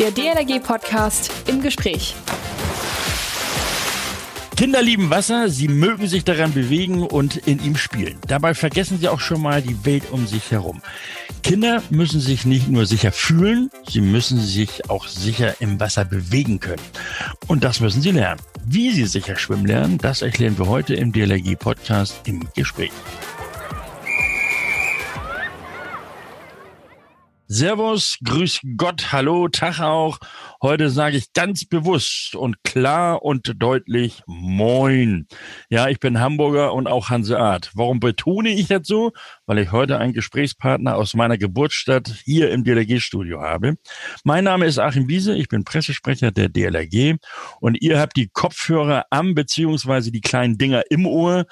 Der DLRG-Podcast im Gespräch. Kinder lieben Wasser, sie mögen sich daran bewegen und in ihm spielen. Dabei vergessen sie auch schon mal die Welt um sich herum. Kinder müssen sich nicht nur sicher fühlen, sie müssen sich auch sicher im Wasser bewegen können. Und das müssen sie lernen. Wie sie sicher schwimmen lernen, das erklären wir heute im DLRG Podcast im Gespräch. Servus, grüß Gott, hallo, Tag auch. Heute sage ich ganz bewusst und klar und deutlich Moin. Ja, ich bin Hamburger und auch Hanseat. Warum betone ich das so? Weil ich heute einen Gesprächspartner aus meiner Geburtsstadt hier im DLRG-Studio habe. Mein Name ist Achim Wiese, ich bin Pressesprecher der DLRG und ihr habt die Kopfhörer am beziehungsweise die kleinen Dinger im Ohr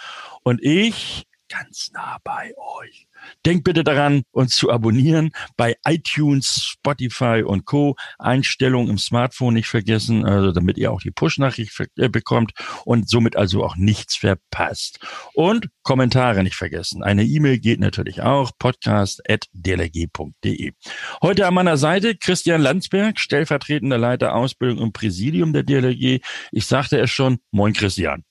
und ich ganz nah bei euch. Denkt bitte daran, uns zu abonnieren bei iTunes, Spotify und Co. Einstellungen im Smartphone nicht vergessen, also damit ihr auch die Push-Nachricht äh, bekommt und somit also auch nichts verpasst. Und Kommentare nicht vergessen. Eine E-Mail geht natürlich auch, podcast.dlg.de. Heute an meiner Seite Christian Landsberg, stellvertretender Leiter Ausbildung im Präsidium der DLG. Ich sagte es schon, moin Christian.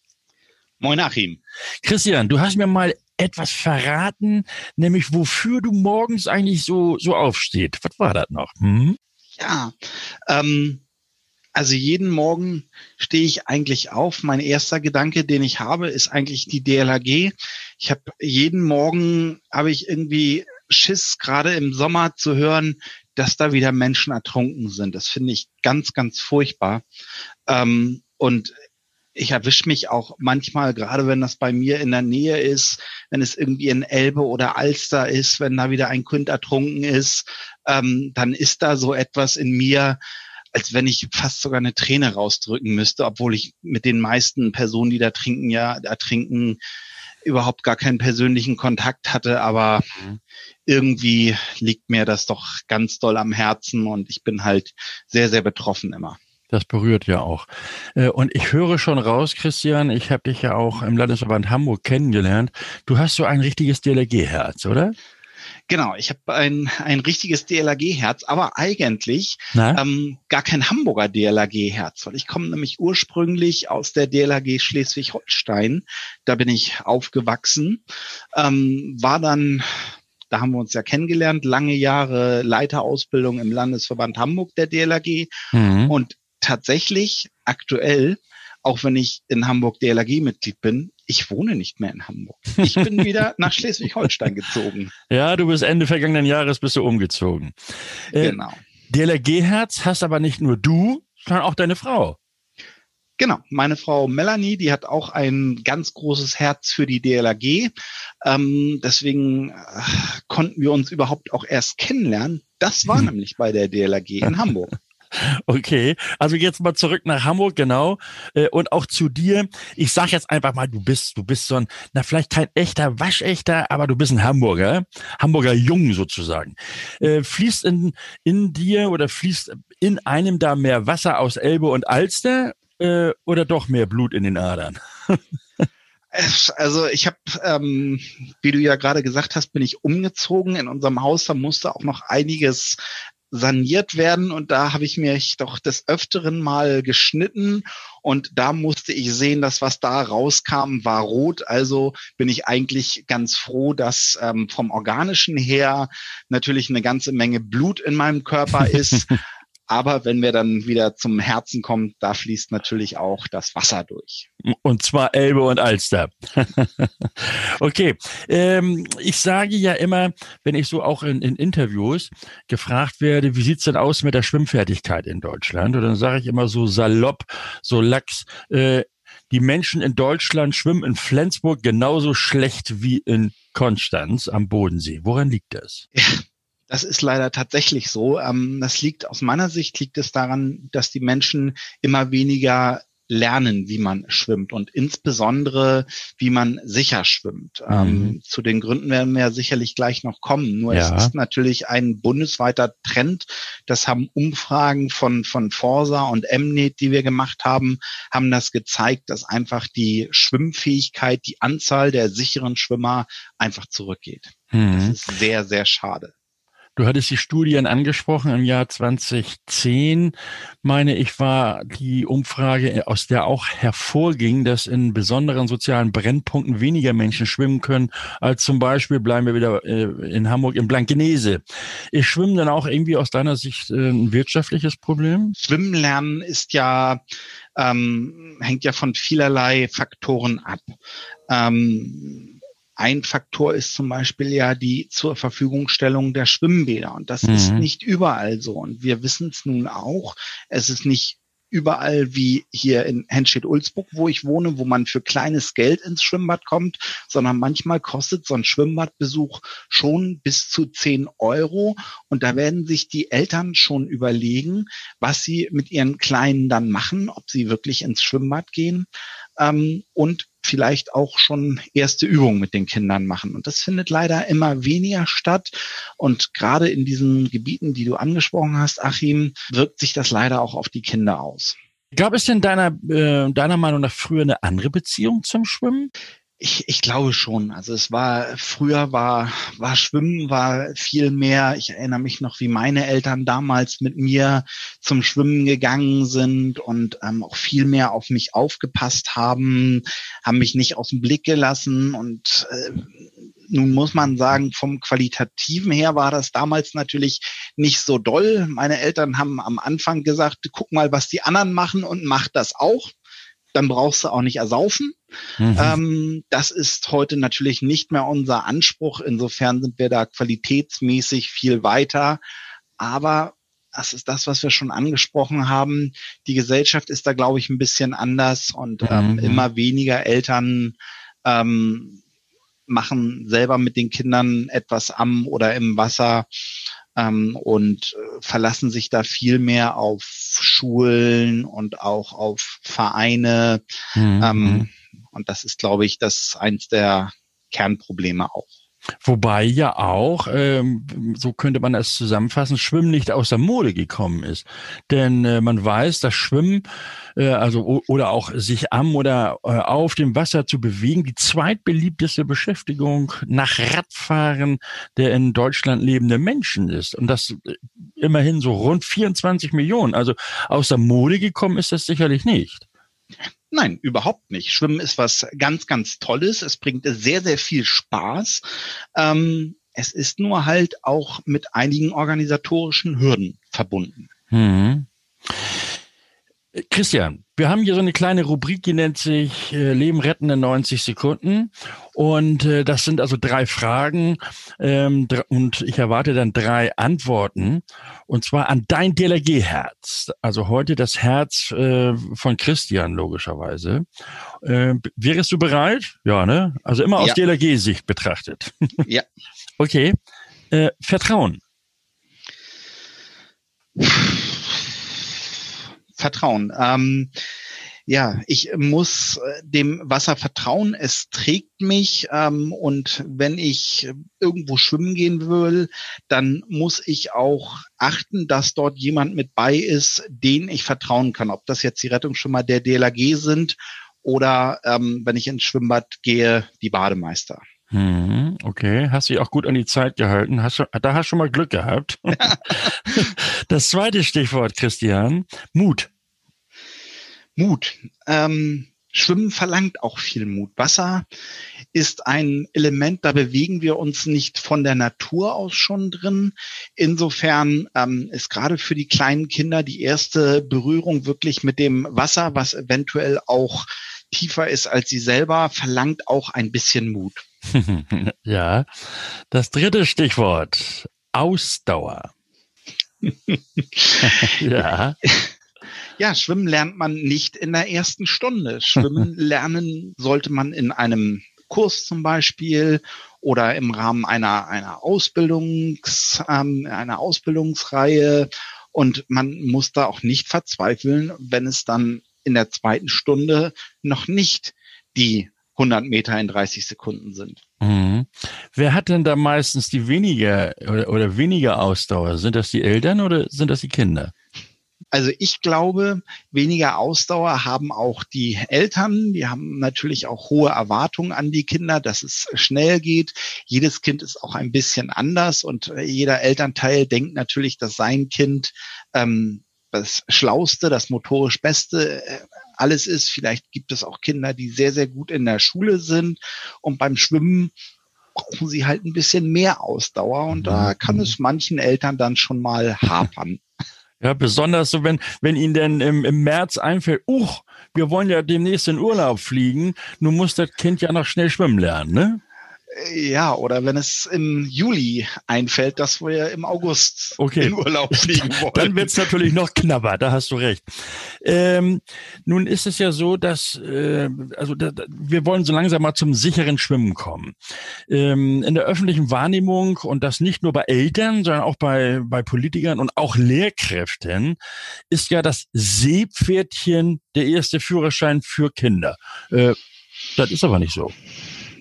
Moin Achim. Christian, du hast mir mal etwas verraten, nämlich wofür du morgens eigentlich so, so aufsteht. Was war das noch? Hm? Ja, ähm, also jeden Morgen stehe ich eigentlich auf. Mein erster Gedanke, den ich habe, ist eigentlich die DLAG. Ich habe jeden Morgen habe ich irgendwie Schiss, gerade im Sommer zu hören, dass da wieder Menschen ertrunken sind. Das finde ich ganz, ganz furchtbar. Ähm, und ich erwische mich auch manchmal, gerade wenn das bei mir in der Nähe ist, wenn es irgendwie in Elbe oder Alster ist, wenn da wieder ein Kind ertrunken ist, ähm, dann ist da so etwas in mir, als wenn ich fast sogar eine Träne rausdrücken müsste, obwohl ich mit den meisten Personen, die da trinken, ja, ertrinken, überhaupt gar keinen persönlichen Kontakt hatte, aber mhm. irgendwie liegt mir das doch ganz doll am Herzen und ich bin halt sehr, sehr betroffen immer. Das berührt ja auch. Äh, und ich höre schon raus, Christian, ich habe dich ja auch im Landesverband Hamburg kennengelernt. Du hast so ein richtiges DLRG-Herz, oder? Genau, ich habe ein, ein richtiges DLRG-Herz, aber eigentlich ähm, gar kein Hamburger DLRG-Herz, weil ich komme nämlich ursprünglich aus der DLRG Schleswig-Holstein. Da bin ich aufgewachsen, ähm, war dann da haben wir uns ja kennengelernt, lange Jahre Leiterausbildung im Landesverband Hamburg der DLRG. Mhm. Und tatsächlich aktuell, auch wenn ich in Hamburg DLRG-Mitglied bin, ich wohne nicht mehr in Hamburg. Ich bin wieder nach Schleswig-Holstein gezogen. Ja, du bist Ende vergangenen Jahres bist du umgezogen. Äh, genau. DLRG-Herz hast aber nicht nur du, sondern auch deine Frau. Genau, meine Frau Melanie, die hat auch ein ganz großes Herz für die DLRG. Ähm, deswegen äh, konnten wir uns überhaupt auch erst kennenlernen. Das war nämlich bei der DLRG in Hamburg. Okay, also jetzt mal zurück nach Hamburg, genau. Äh, und auch zu dir. Ich sag jetzt einfach mal, du bist, du bist so ein, na vielleicht kein echter, waschechter, aber du bist ein Hamburger, Hamburger Jung sozusagen. Äh, fließt in, in dir oder fließt in einem da mehr Wasser aus Elbe und Alster äh, oder doch mehr Blut in den Adern? Also ich habe, ähm, wie du ja gerade gesagt hast, bin ich umgezogen. In unserem Haus, da musste auch noch einiges saniert werden und da habe ich mich doch des Öfteren mal geschnitten und da musste ich sehen, dass was da rauskam, war rot. Also bin ich eigentlich ganz froh, dass ähm, vom organischen her natürlich eine ganze Menge Blut in meinem Körper ist. Aber wenn wir dann wieder zum Herzen kommen, da fließt natürlich auch das Wasser durch. Und zwar Elbe und Alster. okay. Ähm, ich sage ja immer, wenn ich so auch in, in Interviews gefragt werde, wie sieht's denn aus mit der Schwimmfertigkeit in Deutschland? Und dann sage ich immer so salopp, so lax, äh, die Menschen in Deutschland schwimmen in Flensburg genauso schlecht wie in Konstanz am Bodensee. Woran liegt das? Ja, das ist leider tatsächlich so. Ähm, das liegt aus meiner Sicht liegt es daran, dass die Menschen immer weniger lernen, wie man schwimmt und insbesondere, wie man sicher schwimmt. Mhm. Ähm, zu den Gründen werden wir ja sicherlich gleich noch kommen. Nur ja. es ist natürlich ein bundesweiter Trend. Das haben Umfragen von, von Forsa und Mnet, die wir gemacht haben, haben das gezeigt, dass einfach die Schwimmfähigkeit, die Anzahl der sicheren Schwimmer einfach zurückgeht. Mhm. Das ist sehr, sehr schade. Du hattest die Studien angesprochen im Jahr 2010, meine ich, war die Umfrage, aus der auch hervorging, dass in besonderen sozialen Brennpunkten weniger Menschen schwimmen können, als zum Beispiel, bleiben wir wieder äh, in Hamburg, in Blankenese. Ist Schwimmen dann auch irgendwie aus deiner Sicht äh, ein wirtschaftliches Problem? Schwimmen lernen ist ja, ähm, hängt ja von vielerlei Faktoren ab. Ähm, ein Faktor ist zum Beispiel ja die zur Verfügungstellung der Schwimmbäder. Und das mhm. ist nicht überall so. Und wir wissen es nun auch. Es ist nicht überall wie hier in Henstedt-Ulzburg, wo ich wohne, wo man für kleines Geld ins Schwimmbad kommt, sondern manchmal kostet so ein Schwimmbadbesuch schon bis zu 10 Euro. Und da werden sich die Eltern schon überlegen, was sie mit ihren Kleinen dann machen, ob sie wirklich ins Schwimmbad gehen ähm, und vielleicht auch schon erste Übungen mit den Kindern machen. Und das findet leider immer weniger statt. Und gerade in diesen Gebieten, die du angesprochen hast, Achim, wirkt sich das leider auch auf die Kinder aus. Gab es denn deiner, äh, deiner Meinung nach früher eine andere Beziehung zum Schwimmen? Ich, ich glaube schon. Also es war früher war war Schwimmen war viel mehr. Ich erinnere mich noch, wie meine Eltern damals mit mir zum Schwimmen gegangen sind und ähm, auch viel mehr auf mich aufgepasst haben, haben mich nicht aus dem Blick gelassen und äh, nun muss man sagen, vom Qualitativen her war das damals natürlich nicht so doll. Meine Eltern haben am Anfang gesagt, guck mal, was die anderen machen und mach das auch dann brauchst du auch nicht ersaufen. Mhm. Ähm, das ist heute natürlich nicht mehr unser Anspruch. Insofern sind wir da qualitätsmäßig viel weiter. Aber das ist das, was wir schon angesprochen haben. Die Gesellschaft ist da, glaube ich, ein bisschen anders und ähm, mhm. immer weniger Eltern ähm, machen selber mit den Kindern etwas am oder im Wasser ähm, und äh, verlassen sich da viel mehr auf Schulen und auch auf Vereine. Mhm. Ähm, und das ist, glaube ich, das eins der Kernprobleme auch. Wobei ja auch, ähm, so könnte man es zusammenfassen, Schwimmen nicht aus der Mode gekommen ist. Denn äh, man weiß, dass Schwimmen, äh, also oder auch sich am oder äh, auf dem Wasser zu bewegen, die zweitbeliebteste Beschäftigung nach Radfahren der in Deutschland lebende Menschen ist. Und das äh, immerhin so rund 24 Millionen. Also aus der Mode gekommen ist das sicherlich nicht. Nein, überhaupt nicht. Schwimmen ist was ganz, ganz Tolles. Es bringt sehr, sehr viel Spaß. Ähm, es ist nur halt auch mit einigen organisatorischen Hürden verbunden. Mhm. Christian, wir haben hier so eine kleine Rubrik, die nennt sich äh, Leben retten in 90 Sekunden. Und äh, das sind also drei Fragen ähm, dr und ich erwarte dann drei Antworten. Und zwar an dein DLRG-Herz. Also heute das Herz äh, von Christian, logischerweise. Äh, wärst du bereit? Ja, ne? Also immer aus ja. DLRG-Sicht betrachtet. ja. Okay. Äh, Vertrauen. Vertrauen. Ähm, ja, ich muss äh, dem Wasser vertrauen. Es trägt mich ähm, und wenn ich irgendwo schwimmen gehen will, dann muss ich auch achten, dass dort jemand mit bei ist, den ich vertrauen kann. Ob das jetzt die Rettungsschwimmer der DLAG sind oder ähm, wenn ich ins Schwimmbad gehe, die Bademeister. Mhm, okay, hast dich auch gut an die Zeit gehalten. Hast, da hast du schon mal Glück gehabt. das zweite Stichwort, Christian, Mut. Mut. Ähm, Schwimmen verlangt auch viel Mut. Wasser ist ein Element, da bewegen wir uns nicht von der Natur aus schon drin. Insofern ähm, ist gerade für die kleinen Kinder die erste Berührung wirklich mit dem Wasser, was eventuell auch tiefer ist als sie selber, verlangt auch ein bisschen Mut. ja, das dritte Stichwort, Ausdauer. ja. Ja, Schwimmen lernt man nicht in der ersten Stunde. Schwimmen lernen sollte man in einem Kurs zum Beispiel oder im Rahmen einer, einer Ausbildungs, ähm, einer Ausbildungsreihe. Und man muss da auch nicht verzweifeln, wenn es dann in der zweiten Stunde noch nicht die 100 Meter in 30 Sekunden sind. Mhm. Wer hat denn da meistens die weniger oder, oder weniger Ausdauer? Sind das die Eltern oder sind das die Kinder? Also ich glaube, weniger Ausdauer haben auch die Eltern. Die haben natürlich auch hohe Erwartungen an die Kinder, dass es schnell geht. Jedes Kind ist auch ein bisschen anders und jeder Elternteil denkt natürlich, dass sein Kind ähm, das Schlauste, das motorisch Beste äh, alles ist. Vielleicht gibt es auch Kinder, die sehr, sehr gut in der Schule sind und beim Schwimmen brauchen sie halt ein bisschen mehr Ausdauer und da kann es manchen Eltern dann schon mal hapern. Ja, besonders so, wenn, wenn Ihnen denn im, im März einfällt, uch, wir wollen ja demnächst in Urlaub fliegen, nun muss das Kind ja noch schnell schwimmen lernen, ne? Ja, oder wenn es im Juli einfällt, dass wir im August okay. in Urlaub fliegen wollen. Dann wird's natürlich noch knapper, da hast du recht. Ähm, nun ist es ja so, dass äh, also da, wir wollen so langsam mal zum sicheren Schwimmen kommen. Ähm, in der öffentlichen Wahrnehmung und das nicht nur bei Eltern, sondern auch bei, bei Politikern und auch Lehrkräften ist ja das Seepferdchen der erste Führerschein für Kinder. Äh, das ist aber nicht so.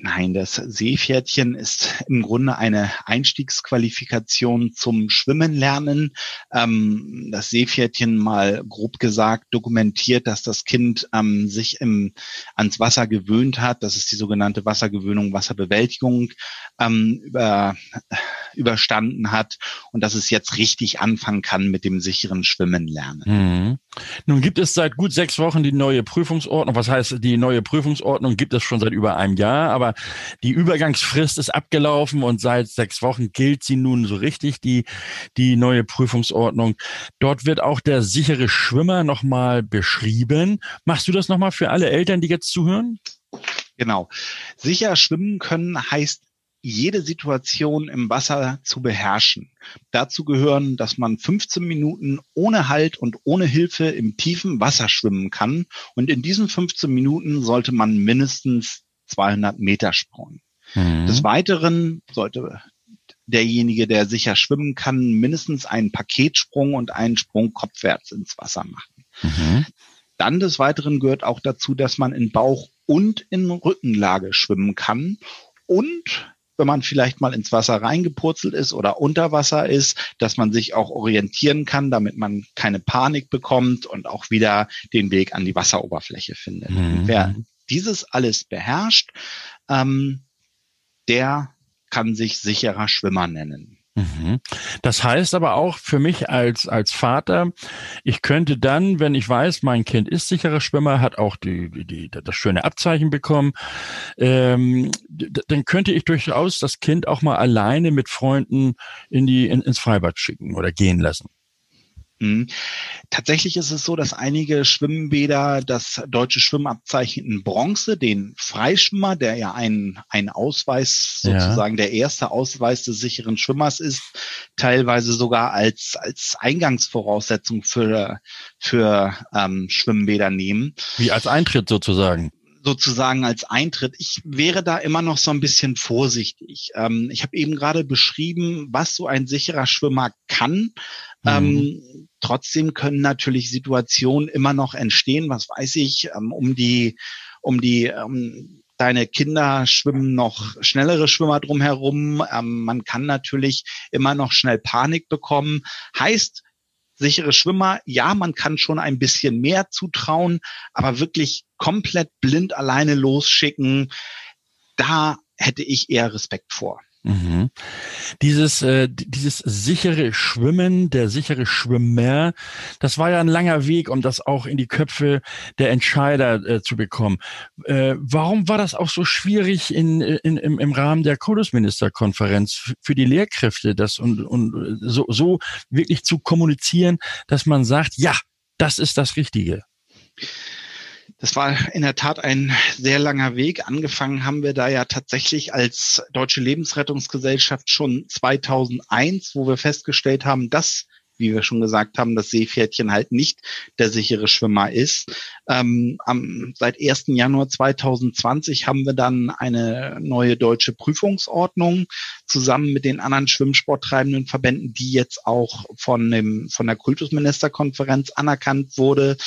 Nein, das Seepferdchen ist im Grunde eine Einstiegsqualifikation zum Schwimmen lernen. Ähm, das Seepferdchen mal grob gesagt dokumentiert, dass das Kind ähm, sich im, ans Wasser gewöhnt hat. Das ist die sogenannte Wassergewöhnung, Wasserbewältigung ähm, über, überstanden hat und dass es jetzt richtig anfangen kann mit dem sicheren Schwimmen lernen. Mhm. Nun gibt es seit gut sechs Wochen die neue Prüfungsordnung. Was heißt, die neue Prüfungsordnung gibt es schon seit über einem Jahr, aber die Übergangsfrist ist abgelaufen und seit sechs Wochen gilt sie nun so richtig, die, die neue Prüfungsordnung. Dort wird auch der sichere Schwimmer nochmal beschrieben. Machst du das nochmal für alle Eltern, die jetzt zuhören? Genau. Sicher schwimmen können heißt jede Situation im Wasser zu beherrschen. Dazu gehören, dass man 15 Minuten ohne Halt und ohne Hilfe im tiefen Wasser schwimmen kann. Und in diesen 15 Minuten sollte man mindestens 200 Meter springen. Mhm. Des Weiteren sollte derjenige, der sicher schwimmen kann, mindestens einen Paketsprung und einen Sprung kopfwärts ins Wasser machen. Mhm. Dann des Weiteren gehört auch dazu, dass man in Bauch und in Rückenlage schwimmen kann und wenn man vielleicht mal ins Wasser reingepurzelt ist oder unter Wasser ist, dass man sich auch orientieren kann, damit man keine Panik bekommt und auch wieder den Weg an die Wasseroberfläche findet. Mhm. Wer dieses alles beherrscht, ähm, der kann sich sicherer Schwimmer nennen. Mhm. Das heißt aber auch für mich als, als Vater, ich könnte dann, wenn ich weiß, mein Kind ist sicherer Schwimmer, hat auch die, die, das schöne Abzeichen bekommen, ähm, dann könnte ich durchaus das Kind auch mal alleine mit Freunden in die, in, ins Freibad schicken oder gehen lassen. Mhm. Tatsächlich ist es so, dass einige Schwimmbäder das deutsche Schwimmabzeichen in Bronze, den Freischwimmer, der ja ein, ein Ausweis, sozusagen ja. der erste Ausweis des sicheren Schwimmers ist, teilweise sogar als, als Eingangsvoraussetzung für, für ähm, Schwimmbäder nehmen. Wie als Eintritt sozusagen sozusagen als Eintritt. Ich wäre da immer noch so ein bisschen vorsichtig. Ähm, ich habe eben gerade beschrieben, was so ein sicherer Schwimmer kann. Ähm, mhm. Ähm, trotzdem können natürlich Situationen immer noch entstehen. Was weiß ich, ähm, um die, um die, ähm, deine Kinder schwimmen noch schnellere Schwimmer drumherum. Ähm, man kann natürlich immer noch schnell Panik bekommen. Heißt, sichere Schwimmer, ja, man kann schon ein bisschen mehr zutrauen, aber wirklich komplett blind alleine losschicken, da hätte ich eher Respekt vor. Mhm. Dieses, äh, dieses sichere Schwimmen, der sichere Schwimmer, das war ja ein langer Weg, um das auch in die Köpfe der Entscheider äh, zu bekommen. Äh, warum war das auch so schwierig in, in, im, im Rahmen der Kultusministerkonferenz für die Lehrkräfte, das und, und so, so wirklich zu kommunizieren, dass man sagt, ja, das ist das Richtige? Das war in der Tat ein sehr langer Weg. Angefangen haben wir da ja tatsächlich als Deutsche Lebensrettungsgesellschaft schon 2001, wo wir festgestellt haben, dass wie wir schon gesagt haben, das Seepferdchen halt nicht der sichere Schwimmer ist. Ähm, am, seit 1. Januar 2020 haben wir dann eine neue deutsche Prüfungsordnung zusammen mit den anderen schwimmsporttreibenden Verbänden, die jetzt auch von dem, von der Kultusministerkonferenz anerkannt wurde.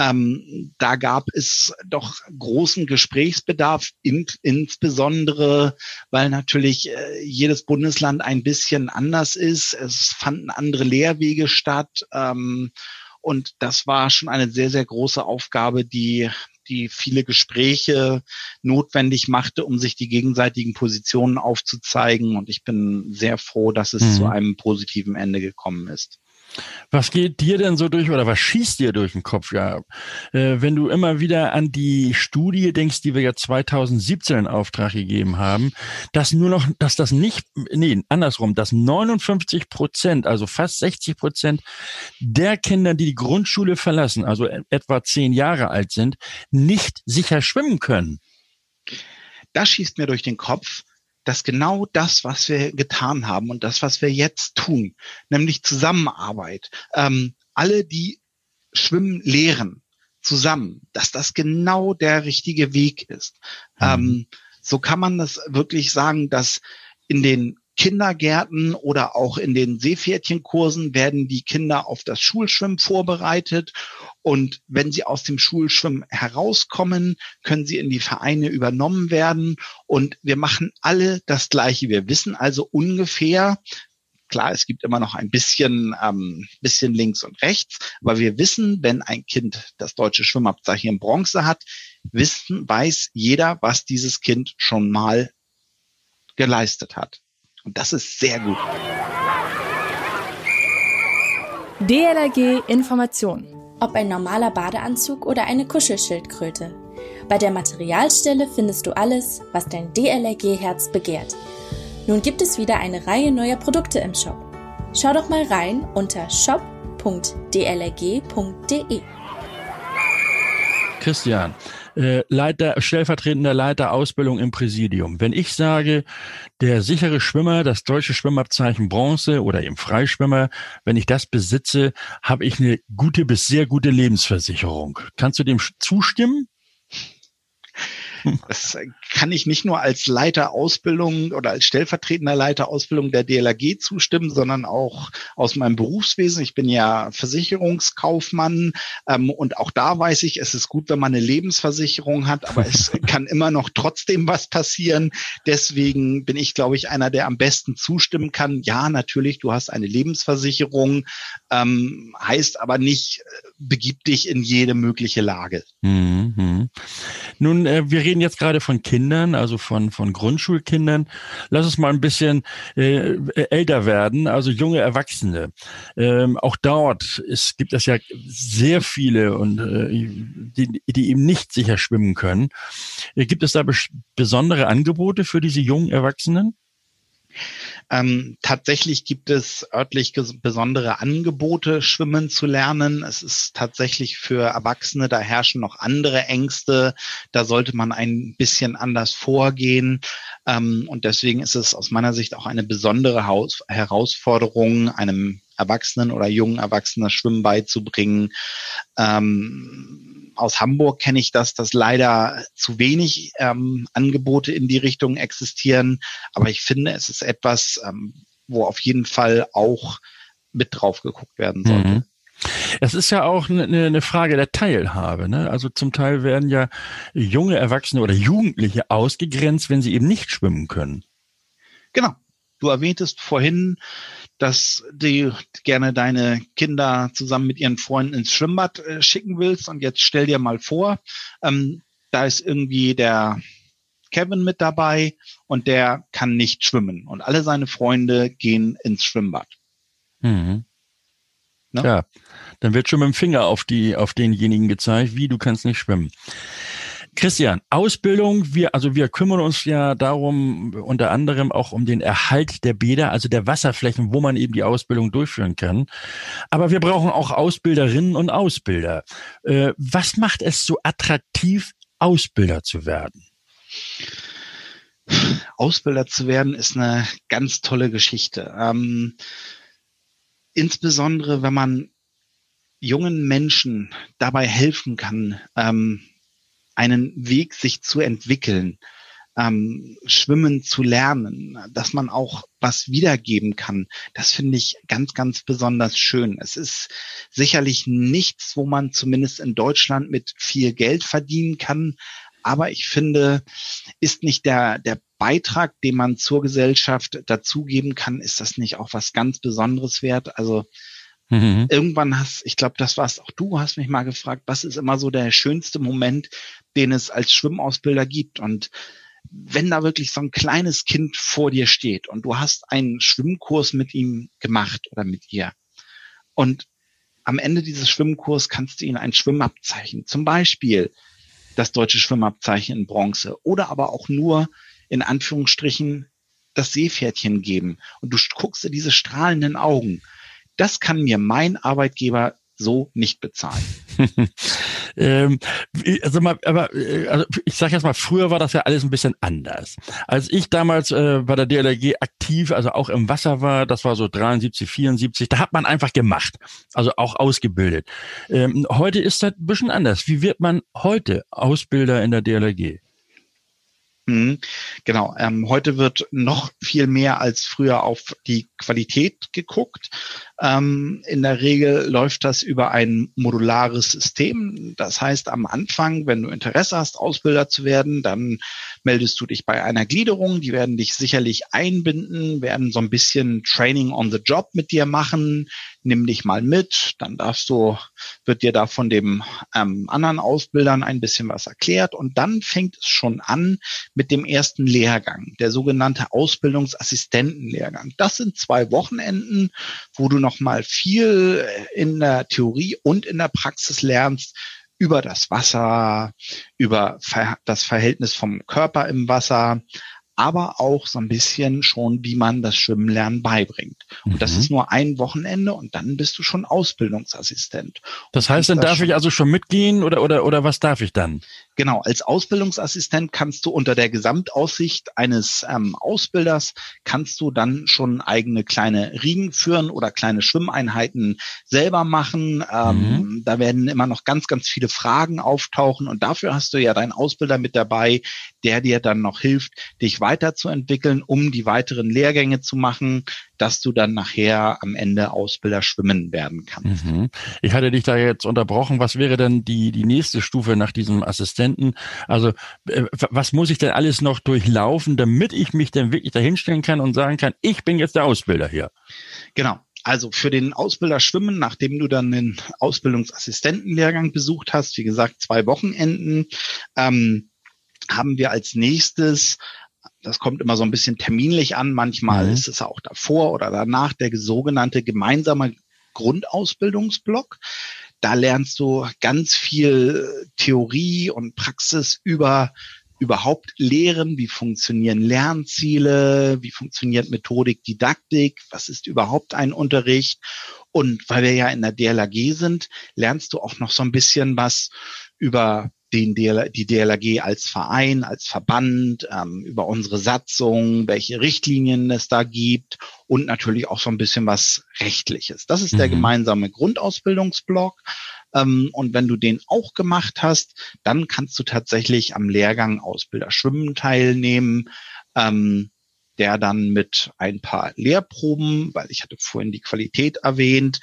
Ähm, da gab es doch großen Gesprächsbedarf, in, insbesondere weil natürlich äh, jedes Bundesland ein bisschen anders ist. Es fanden andere Lehrwege statt. Ähm, Und das war schon eine sehr, sehr große Aufgabe, die die viele Gespräche notwendig machte, um sich die gegenseitigen Positionen aufzuzeigen. Und ich bin sehr froh, dass es mhm. zu einem positiven Ende gekommen ist. Was geht dir denn so durch oder was schießt dir durch den Kopf? Ja, äh, wenn du immer wieder an die Studie denkst, die wir ja 2017 in Auftrag gegeben haben, dass nur noch, dass das nicht, nee, andersrum, dass 59 Prozent, also fast 60 Prozent der Kinder, die die Grundschule verlassen, also etwa zehn Jahre alt sind, nicht sicher schwimmen können. Das schießt mir durch den Kopf dass genau das, was wir getan haben und das, was wir jetzt tun, nämlich Zusammenarbeit, ähm, alle, die schwimmen lehren, zusammen, dass das genau der richtige Weg ist. Mhm. Ähm, so kann man das wirklich sagen, dass in den Kindergärten oder auch in den Seepferdchenkursen werden die Kinder auf das Schulschwimmen vorbereitet. Und wenn sie aus dem Schulschwimmen herauskommen, können sie in die Vereine übernommen werden. Und wir machen alle das Gleiche. Wir wissen also ungefähr, Klar, es gibt immer noch ein bisschen, ähm, bisschen links und rechts, aber wir wissen, wenn ein Kind das deutsche Schwimmabzeichen in Bronze hat, wissen, weiß jeder, was dieses Kind schon mal geleistet hat. Und das ist sehr gut. DLRG Information. Ob ein normaler Badeanzug oder eine Kuschelschildkröte. Bei der Materialstelle findest du alles, was dein DLRG-Herz begehrt. Nun gibt es wieder eine Reihe neuer Produkte im Shop. Schau doch mal rein unter shop.dlrg.de. Christian, äh, Leiter, stellvertretender Leiter Ausbildung im Präsidium. Wenn ich sage, der sichere Schwimmer, das deutsche Schwimmabzeichen Bronze oder eben Freischwimmer, wenn ich das besitze, habe ich eine gute bis sehr gute Lebensversicherung. Kannst du dem zustimmen? Das kann ich nicht nur als Leiter Ausbildung oder als stellvertretender Leiter Ausbildung der DLRG zustimmen, sondern auch aus meinem Berufswesen. Ich bin ja Versicherungskaufmann ähm, und auch da weiß ich, es ist gut, wenn man eine Lebensversicherung hat, aber es kann immer noch trotzdem was passieren. Deswegen bin ich, glaube ich, einer, der am besten zustimmen kann. Ja, natürlich, du hast eine Lebensversicherung, ähm, heißt aber nicht, äh, begib dich in jede mögliche Lage. Mhm. Nun, äh, wir reden jetzt gerade von Kindern, also von, von Grundschulkindern. Lass uns mal ein bisschen äh, älter werden, also junge Erwachsene. Ähm, auch dort ist, gibt es ja sehr viele und äh, die, die eben nicht sicher schwimmen können. Äh, gibt es da besondere Angebote für diese jungen Erwachsenen? Ähm, tatsächlich gibt es örtlich besondere Angebote, schwimmen zu lernen. Es ist tatsächlich für Erwachsene, da herrschen noch andere Ängste. Da sollte man ein bisschen anders vorgehen. Ähm, und deswegen ist es aus meiner Sicht auch eine besondere Haus Herausforderung, einem Erwachsenen oder jungen Erwachsenen Schwimmen beizubringen. Ähm, aus Hamburg kenne ich das, dass leider zu wenig ähm, Angebote in die Richtung existieren. Aber ich finde, es ist etwas, ähm, wo auf jeden Fall auch mit drauf geguckt werden sollte. Mhm. Es ist ja auch eine, eine Frage der Teilhabe. Ne? Also zum Teil werden ja junge Erwachsene oder Jugendliche ausgegrenzt, wenn sie eben nicht schwimmen können. Genau. Du erwähntest vorhin, dass du gerne deine Kinder zusammen mit ihren Freunden ins Schwimmbad äh, schicken willst. Und jetzt stell dir mal vor, ähm, da ist irgendwie der Kevin mit dabei und der kann nicht schwimmen. Und alle seine Freunde gehen ins Schwimmbad. Mhm. Ne? Ja, dann wird schon mit dem Finger auf die, auf denjenigen gezeigt, wie du kannst nicht schwimmen. Christian, Ausbildung, wir, also wir kümmern uns ja darum, unter anderem auch um den Erhalt der Bäder, also der Wasserflächen, wo man eben die Ausbildung durchführen kann. Aber wir brauchen auch Ausbilderinnen und Ausbilder. Äh, was macht es so attraktiv, Ausbilder zu werden? Ausbilder zu werden ist eine ganz tolle Geschichte. Ähm, insbesondere, wenn man jungen Menschen dabei helfen kann, ähm, einen Weg sich zu entwickeln, ähm, schwimmen zu lernen, dass man auch was wiedergeben kann. Das finde ich ganz, ganz besonders schön. Es ist sicherlich nichts, wo man zumindest in Deutschland mit viel Geld verdienen kann. Aber ich finde, ist nicht der, der Beitrag, den man zur Gesellschaft dazugeben kann, ist das nicht auch was ganz Besonderes wert? Also Mhm. Irgendwann hast, ich glaube, das warst auch du, hast mich mal gefragt, was ist immer so der schönste Moment, den es als Schwimmausbilder gibt? Und wenn da wirklich so ein kleines Kind vor dir steht und du hast einen Schwimmkurs mit ihm gemacht oder mit ihr und am Ende dieses Schwimmkurs kannst du ihnen ein Schwimmabzeichen, zum Beispiel das deutsche Schwimmabzeichen in Bronze oder aber auch nur in Anführungsstrichen das Seepferdchen geben und du guckst dir diese strahlenden Augen. Das kann mir mein Arbeitgeber so nicht bezahlen. ähm, also mal, aber äh, also ich sage jetzt mal, früher war das ja alles ein bisschen anders. Als ich damals äh, bei der DLRG aktiv, also auch im Wasser war, das war so 73, 74, da hat man einfach gemacht, also auch ausgebildet. Ähm, heute ist das ein bisschen anders. Wie wird man heute Ausbilder in der DLRG? Mhm. Genau. Ähm, heute wird noch viel mehr als früher auf die Qualität geguckt. Ähm, in der Regel läuft das über ein modulares System. Das heißt, am Anfang, wenn du Interesse hast, Ausbilder zu werden, dann meldest du dich bei einer Gliederung. Die werden dich sicherlich einbinden, werden so ein bisschen Training on the Job mit dir machen. Nimm dich mal mit. Dann darfst du, wird dir da von dem ähm, anderen Ausbildern ein bisschen was erklärt. Und dann fängt es schon an mit dem ersten Lehrgang, der sogenannte Ausbildungsassistentenlehrgang. Das sind zwei Wochenenden, wo du noch mal viel in der Theorie und in der Praxis lernst, über das Wasser, über das Verhältnis vom Körper im Wasser, aber auch so ein bisschen schon, wie man das Schwimmenlernen beibringt. Und mhm. das ist nur ein Wochenende und dann bist du schon Ausbildungsassistent. Das heißt, dann darf ich also schon mitgehen oder, oder, oder was darf ich dann? Genau, als Ausbildungsassistent kannst du unter der Gesamtaussicht eines ähm, Ausbilders kannst du dann schon eigene kleine Riegen führen oder kleine Schwimmeinheiten selber machen. Ähm, mhm. Da werden immer noch ganz, ganz viele Fragen auftauchen und dafür hast du ja deinen Ausbilder mit dabei, der dir dann noch hilft, dich weiterzuentwickeln, um die weiteren Lehrgänge zu machen, dass du dann nachher am Ende Ausbilder schwimmen werden kannst. Mhm. Ich hatte dich da jetzt unterbrochen. Was wäre denn die, die nächste Stufe nach diesem Assistenten? Also, äh, was muss ich denn alles noch durchlaufen, damit ich mich denn wirklich dahinstellen kann und sagen kann, ich bin jetzt der Ausbilder hier? Genau. Also für den Ausbilder Schwimmen, nachdem du dann den Ausbildungsassistentenlehrgang besucht hast, wie gesagt, zwei Wochenenden, ähm, haben wir als nächstes das kommt immer so ein bisschen terminlich an. Manchmal mhm. ist es auch davor oder danach der sogenannte gemeinsame Grundausbildungsblock. Da lernst du ganz viel Theorie und Praxis über überhaupt Lehren, wie funktionieren Lernziele, wie funktioniert Methodik, Didaktik, was ist überhaupt ein Unterricht. Und weil wir ja in der DLAG sind, lernst du auch noch so ein bisschen was über den DL, die DLRG als Verein, als Verband, ähm, über unsere Satzung, welche Richtlinien es da gibt und natürlich auch so ein bisschen was Rechtliches. Das ist mhm. der gemeinsame Grundausbildungsblock. Ähm, und wenn du den auch gemacht hast, dann kannst du tatsächlich am Lehrgang Ausbilder Schwimmen teilnehmen. Ähm, der dann mit ein paar Lehrproben, weil ich hatte vorhin die Qualität erwähnt,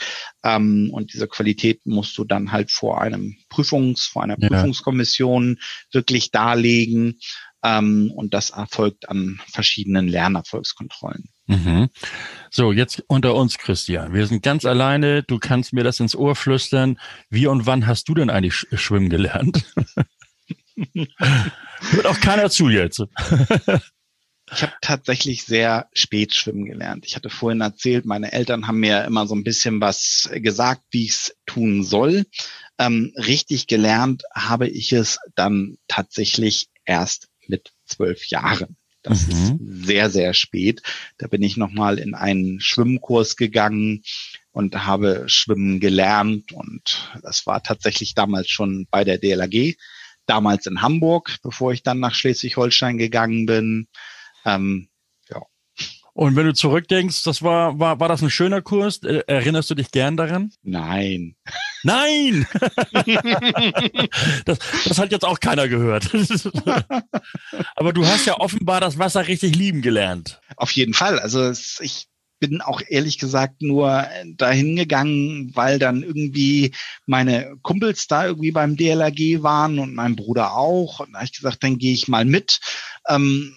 ähm, und diese Qualität musst du dann halt vor einem Prüfungs, vor einer ja. Prüfungskommission wirklich darlegen. Ähm, und das erfolgt an verschiedenen Lernerfolgskontrollen. Mhm. So, jetzt unter uns, Christian. Wir sind ganz alleine. Du kannst mir das ins Ohr flüstern. Wie und wann hast du denn eigentlich schwimmen gelernt? Hört auch keiner zu jetzt. Ich habe tatsächlich sehr spät schwimmen gelernt. Ich hatte vorhin erzählt, meine Eltern haben mir immer so ein bisschen was gesagt, wie ich es tun soll. Ähm, richtig gelernt habe ich es dann tatsächlich erst mit zwölf Jahren. Das mhm. ist sehr, sehr spät. Da bin ich nochmal in einen Schwimmkurs gegangen und habe schwimmen gelernt. Und das war tatsächlich damals schon bei der DLAG, damals in Hamburg, bevor ich dann nach Schleswig-Holstein gegangen bin. Ähm, ja. Und wenn du zurückdenkst, das war, war, war das ein schöner Kurs? Äh, erinnerst du dich gern daran? Nein. Nein! das, das hat jetzt auch keiner gehört. Aber du hast ja offenbar das Wasser richtig lieben gelernt. Auf jeden Fall. Also es, ich bin auch ehrlich gesagt nur dahin gegangen, weil dann irgendwie meine Kumpels da irgendwie beim DLRG waren und mein Bruder auch. Und da habe ich gesagt, dann gehe ich mal mit. Ähm,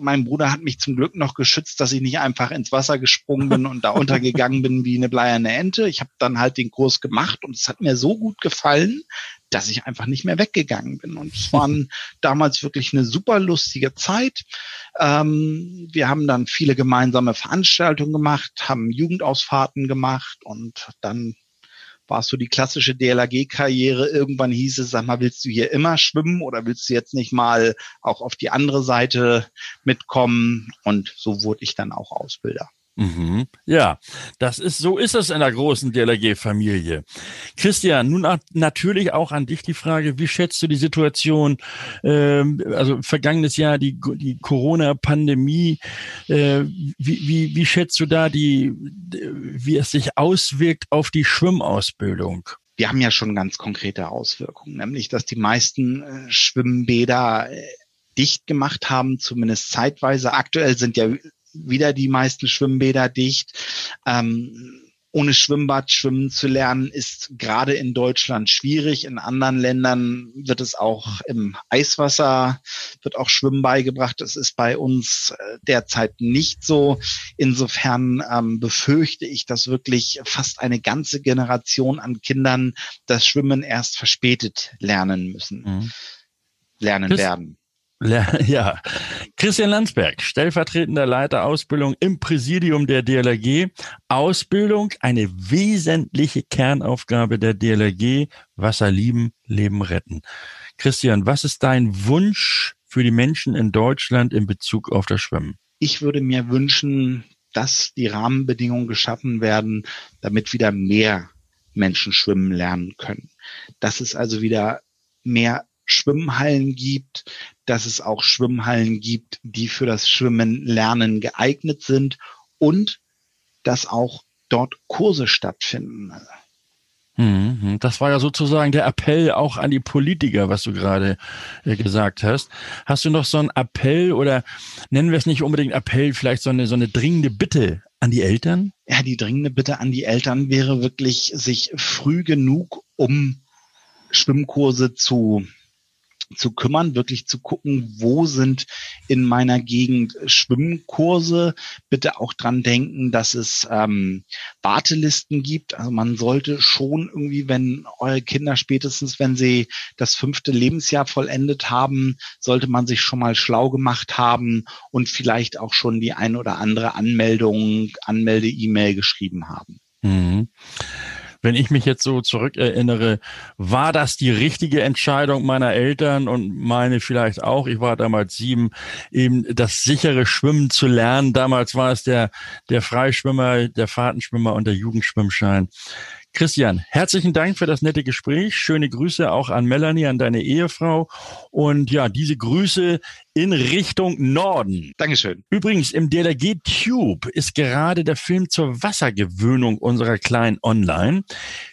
mein Bruder hat mich zum Glück noch geschützt, dass ich nicht einfach ins Wasser gesprungen bin und da untergegangen bin wie eine bleierne Ente. Ich habe dann halt den Kurs gemacht und es hat mir so gut gefallen, dass ich einfach nicht mehr weggegangen bin. Und es waren damals wirklich eine super lustige Zeit. Ähm, wir haben dann viele gemeinsame Veranstaltungen gemacht, haben Jugendausfahrten gemacht und dann war es so die klassische DLRG-Karriere. Irgendwann hieß es, sag mal, willst du hier immer schwimmen oder willst du jetzt nicht mal auch auf die andere Seite mitkommen? Und so wurde ich dann auch Ausbilder. Mhm. Ja, das ist, so ist es in der großen DLRG-Familie. Christian, nun natürlich auch an dich die Frage, wie schätzt du die Situation, ähm, also vergangenes Jahr die, die Corona-Pandemie, äh, wie, wie, wie schätzt du da die, wie es sich auswirkt auf die Schwimmausbildung? Wir haben ja schon ganz konkrete Auswirkungen, nämlich, dass die meisten äh, Schwimmbäder äh, dicht gemacht haben, zumindest zeitweise. Aktuell sind ja wieder die meisten Schwimmbäder dicht. Ähm, ohne Schwimmbad schwimmen zu lernen, ist gerade in Deutschland schwierig. In anderen Ländern wird es auch im Eiswasser, wird auch Schwimmen beigebracht. Das ist bei uns äh, derzeit nicht so. Insofern ähm, befürchte ich, dass wirklich fast eine ganze Generation an Kindern das Schwimmen erst verspätet lernen müssen, mhm. lernen das werden. Ja, Christian Landsberg, stellvertretender Leiter Ausbildung im Präsidium der DLRG. Ausbildung, eine wesentliche Kernaufgabe der DLRG. Wasser lieben, Leben retten. Christian, was ist dein Wunsch für die Menschen in Deutschland in Bezug auf das Schwimmen? Ich würde mir wünschen, dass die Rahmenbedingungen geschaffen werden, damit wieder mehr Menschen schwimmen lernen können. Dass es also wieder mehr Schwimmhallen gibt, dass es auch Schwimmhallen gibt, die für das Schwimmen lernen geeignet sind und dass auch dort Kurse stattfinden. Mhm, das war ja sozusagen der Appell auch an die Politiker, was du gerade äh, gesagt hast. Hast du noch so einen Appell oder nennen wir es nicht unbedingt Appell, vielleicht so eine, so eine dringende Bitte an die Eltern? Ja, die dringende Bitte an die Eltern wäre wirklich, sich früh genug um Schwimmkurse zu zu kümmern, wirklich zu gucken, wo sind in meiner Gegend Schwimmkurse. Bitte auch dran denken, dass es ähm, Wartelisten gibt. Also man sollte schon irgendwie, wenn eure Kinder spätestens, wenn sie das fünfte Lebensjahr vollendet haben, sollte man sich schon mal schlau gemacht haben und vielleicht auch schon die ein oder andere Anmeldung, Anmelde-E-Mail geschrieben haben. Mhm wenn ich mich jetzt so zurückerinnere, war das die richtige Entscheidung meiner Eltern und meine vielleicht auch, ich war damals sieben, eben das sichere Schwimmen zu lernen. Damals war es der, der Freischwimmer, der Fahrtenschwimmer und der Jugendschwimmschein. Christian, herzlichen Dank für das nette Gespräch. Schöne Grüße auch an Melanie, an deine Ehefrau. Und ja, diese Grüße in Richtung Norden. Dankeschön. Übrigens, im DLRG Tube ist gerade der Film zur Wassergewöhnung unserer Kleinen online.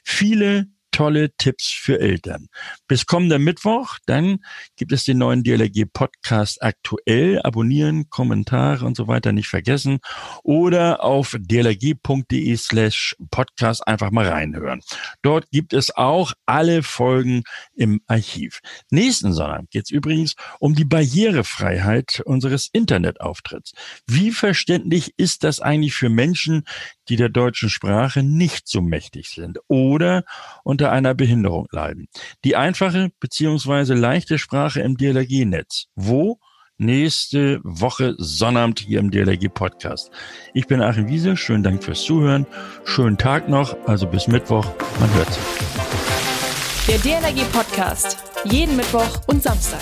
Viele tolle Tipps für Eltern. Bis kommender Mittwoch, dann gibt es den neuen DLRG Podcast aktuell. Abonnieren, Kommentare und so weiter nicht vergessen. Oder auf dlrg.de slash podcast einfach mal reinhören. Dort gibt es auch alle Folgen im Archiv. Nächsten Sonntag geht es übrigens um die Barrierefreiheit unseres Internetauftritts. Wie verständlich ist das eigentlich für Menschen, die der deutschen Sprache nicht so mächtig sind oder unter einer Behinderung leiden. Die einfache beziehungsweise leichte Sprache im DLRG-Netz. Wo? Nächste Woche Sonnabend hier im DLRG Podcast. Ich bin Achim Wiese. Schönen Dank fürs Zuhören. Schönen Tag noch. Also bis Mittwoch. Man hört sich. Der DLRG Podcast. Jeden Mittwoch und Samstag.